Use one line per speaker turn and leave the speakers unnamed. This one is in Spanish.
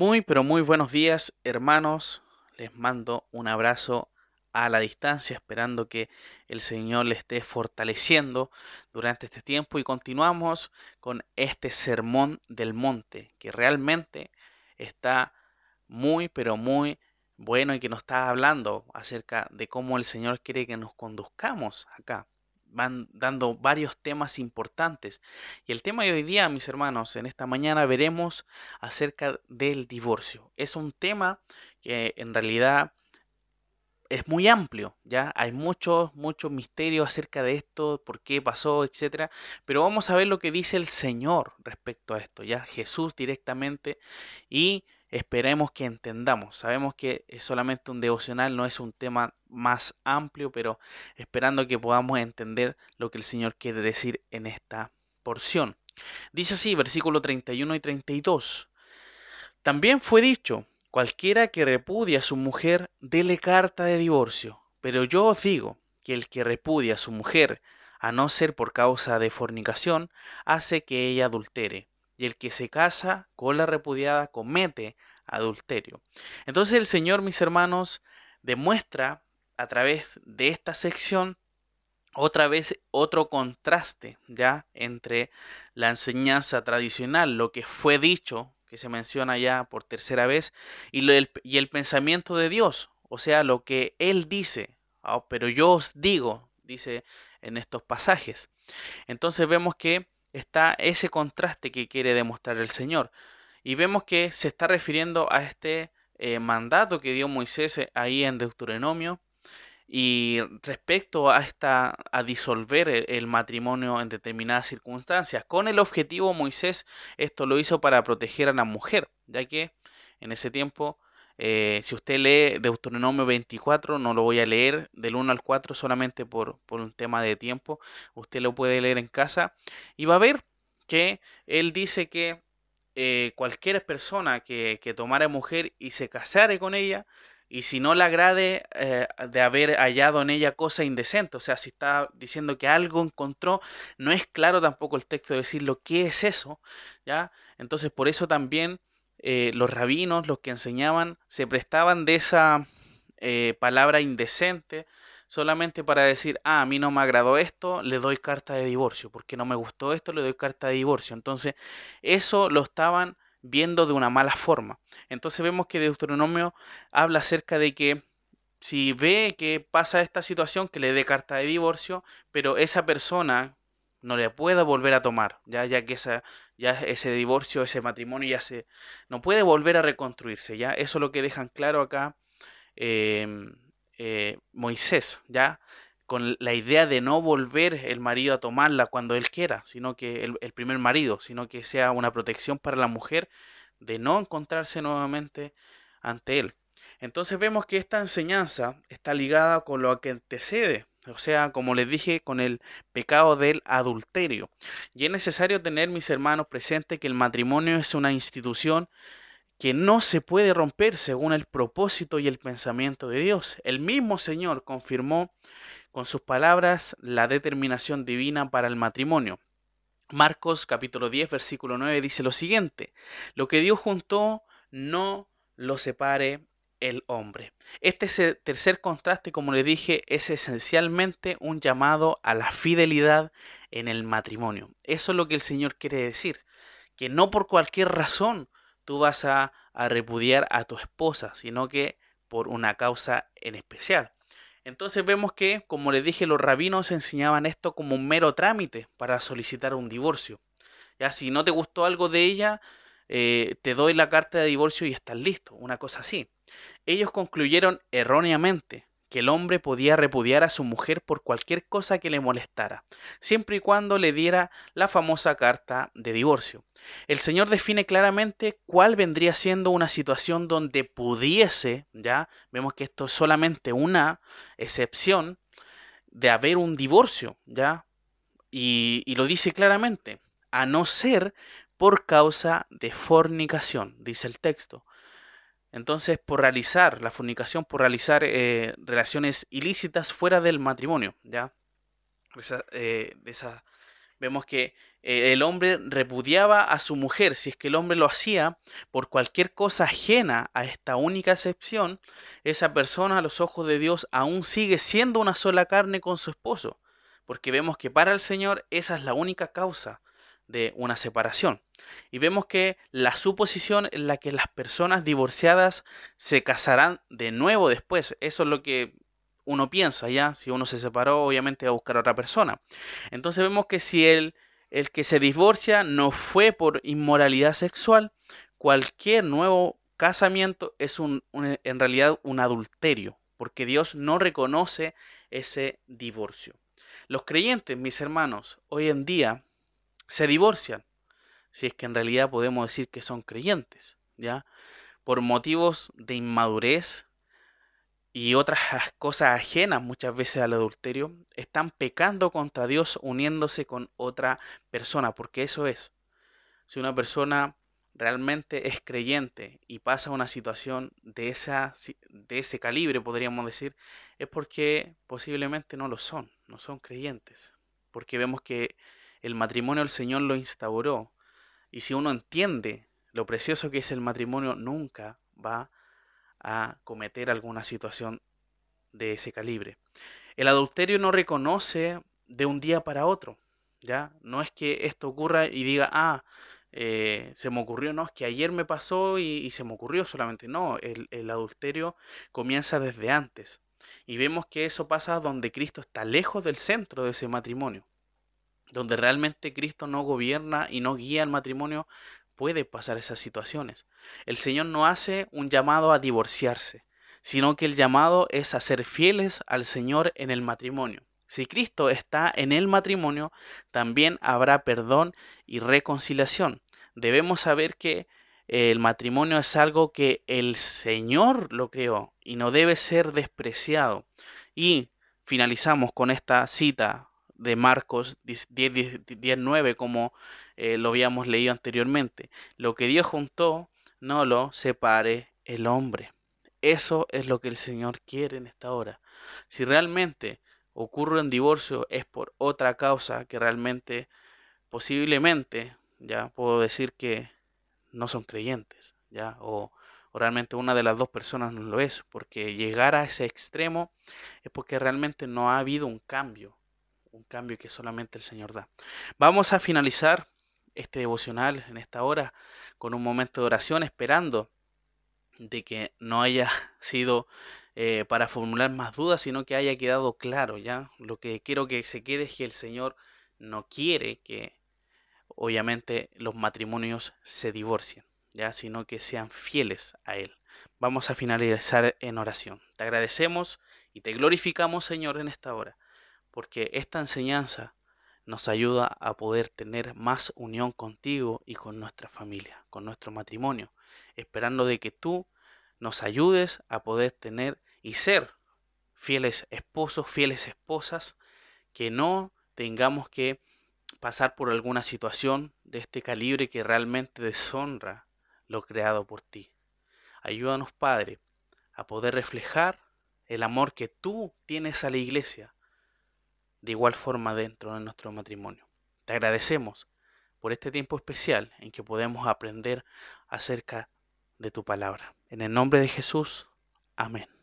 Muy, pero muy buenos días, hermanos. Les mando un abrazo a la distancia, esperando que el Señor les esté fortaleciendo durante este tiempo y continuamos con este sermón del monte, que realmente está muy, pero muy bueno y que nos está hablando acerca de cómo el Señor quiere que nos conduzcamos acá van dando varios temas importantes. Y el tema de hoy día, mis hermanos, en esta mañana veremos acerca del divorcio. Es un tema que en realidad es muy amplio, ¿ya? Hay mucho, mucho misterio acerca de esto, por qué pasó, etcétera, pero vamos a ver lo que dice el Señor respecto a esto, ¿ya? Jesús directamente y esperemos que entendamos. Sabemos que es solamente un devocional, no es un tema más amplio, pero esperando que podamos entender lo que el Señor quiere decir en esta porción. Dice así, versículo 31 y 32. También fue dicho, cualquiera que repudia a su mujer, dele carta de divorcio. Pero yo os digo que el que repudia a su mujer, a no ser por causa de fornicación, hace que ella adultere y el que se casa con la repudiada comete adulterio. Entonces el Señor, mis hermanos, demuestra a través de esta sección otra vez otro contraste ya entre la enseñanza tradicional, lo que fue dicho, que se menciona ya por tercera vez, y, el, y el pensamiento de Dios, o sea, lo que Él dice, ah, pero yo os digo, dice en estos pasajes. Entonces vemos que está ese contraste que quiere demostrar el Señor. Y vemos que se está refiriendo a este eh, mandato que dio Moisés eh, ahí en Deuteronomio y respecto a esta a disolver el, el, matrimonio en determinadas circunstancias con el objetivo Moisés esto lo hizo para proteger a la mujer ya que en ese tiempo eh, si usted lee Deuteronomio 24, no lo voy a leer del 1 al 4 solamente por, por un tema de tiempo, usted lo puede leer en casa y va a ver que él dice que eh, cualquier persona que, que tomara mujer y se casare con ella, y si no le agrade eh, de haber hallado en ella cosa indecente, o sea, si está diciendo que algo encontró, no es claro tampoco el texto de decirlo qué es eso, ¿ya? Entonces por eso también eh, los rabinos, los que enseñaban, se prestaban de esa eh, palabra indecente solamente para decir, ah, a mí no me agradó esto, le doy carta de divorcio, porque no me gustó esto, le doy carta de divorcio. Entonces, eso lo estaban viendo de una mala forma. Entonces vemos que Deuteronomio habla acerca de que si ve que pasa esta situación, que le dé carta de divorcio, pero esa persona no le pueda volver a tomar, ya, ya que esa, ya ese divorcio, ese matrimonio ya se no puede volver a reconstruirse, ya eso es lo que dejan claro acá em, eh, Moisés, ya con la idea de no volver el marido a tomarla cuando él quiera, sino que el, el primer marido, sino que sea una protección para la mujer de no encontrarse nuevamente ante él. Entonces vemos que esta enseñanza está ligada con lo que antecede o sea, como les dije, con el pecado del adulterio. Y es necesario tener, mis hermanos, presente que el matrimonio es una institución que no se puede romper según el propósito y el pensamiento de Dios. El mismo Señor confirmó con sus palabras la determinación divina para el matrimonio. Marcos capítulo 10 versículo 9 dice lo siguiente, lo que Dios juntó no lo separe el hombre. Este tercer contraste, como le dije, es esencialmente un llamado a la fidelidad en el matrimonio. Eso es lo que el Señor quiere decir, que no por cualquier razón tú vas a, repudiar a tu esposa, sino que por una causa en especial. Entonces vemos que, como les dije, los rabinos enseñaban esto como un mero trámite para solicitar un divorcio. Ya si no te gustó algo de ella, eh, te doy la carta de divorcio y estás listo, una cosa así. Ellos concluyeron erróneamente que el hombre podía repudiar a su mujer por cualquier cosa que le molestara, siempre y cuando le diera la famosa carta de divorcio. El Señor define claramente cuál vendría siendo una situación donde pudiese, ya vemos que esto es solamente una excepción, de haber un divorcio, ya, y, y lo dice claramente, a no ser por causa de fornicación, dice el texto. Entonces, por realizar la fornicación, por realizar eh, relaciones ilícitas fuera del matrimonio, ¿ya? Esa, eh, vemos que eh, el hombre repudiaba a su mujer, si es que el hombre lo hacía por cualquier cosa ajena a esta única excepción, esa persona a los ojos de Dios aún sigue siendo una sola carne con su esposo, porque vemos que para el Señor esa es la única causa de una separación. Y vemos que la suposición en la que las personas divorciadas se casarán de nuevo después, eso es lo que uno piensa, ¿ya? Si uno se separó, obviamente va a buscar a otra persona. Entonces vemos que si el, el que se divorcia no fue por inmoralidad sexual, cualquier nuevo casamiento es un, en realidad un adulterio, porque Dios no reconoce ese divorcio. Los creyentes, mis hermanos, hoy en día se divorcian, si es que en realidad podemos decir que son creyentes, ¿ya? Por motivos de inmadurez y otras cosas ajenas muchas veces al adulterio, están pecando contra Dios uniéndose con otra persona, porque eso es. Si una persona realmente es creyente y pasa una situación de, esa, de ese calibre, podríamos decir, es porque posiblemente no lo son, no son creyentes, porque vemos que el matrimonio el Señor lo instauró. Y si uno entiende lo precioso que es el matrimonio, nunca va a cometer alguna situación de ese calibre. El adulterio no reconoce de un día para otro, ¿ya? No es que esto ocurra y diga, ah, eh, se me ocurrió, no, es que ayer me pasó y, se me ocurrió solamente. No, el, el adulterio comienza desde antes. Y vemos que eso pasa donde Cristo está lejos del centro de ese matrimonio donde realmente Cristo no gobierna y no guía el matrimonio, puede pasar esas situaciones. El Señor no hace un llamado a divorciarse, sino que el llamado es a ser fieles al Señor en el matrimonio. Si Cristo está en el matrimonio, también habrá perdón y reconciliación. Debemos saber que el matrimonio es algo que el Señor lo creó y no debe ser despreciado. Y finalizamos con esta cita de Marcos 10, como eh, lo habíamos leído anteriormente. Lo que Dios juntó, no lo separe el hombre. Eso es lo que el Señor quiere en esta hora. Si realmente ocurre un divorcio es por otra causa que realmente, posiblemente, ya puedo decir que no son creyentes, ya, o, o realmente una de las dos personas no lo es, porque llegar a ese extremo es porque realmente no ha habido un cambio un cambio que solamente el Señor da. Vamos a finalizar este devocional en esta hora con un momento de oración esperando de que no haya sido eh, para formular más dudas, sino que haya quedado claro ya. Lo que quiero que se quede es que el Señor no quiere que obviamente los matrimonios se divorcien, ya, sino que sean fieles a Él. Vamos a finalizar en oración. Te agradecemos y te glorificamos, Señor, en esta hora porque esta enseñanza nos ayuda a poder tener más unión contigo y con nuestra familia, con nuestro matrimonio, esperando de que tú nos ayudes a poder tener y ser fieles esposos, fieles esposas, que no tengamos que pasar por alguna situación de este calibre que realmente deshonra lo creado por ti. Ayúdanos, Padre, a poder reflejar el amor que tú tienes a la iglesia, de igual forma dentro de nuestro matrimonio. Te agradecemos por este tiempo especial en que podemos aprender acerca de tu palabra. En el nombre de Jesús, amén.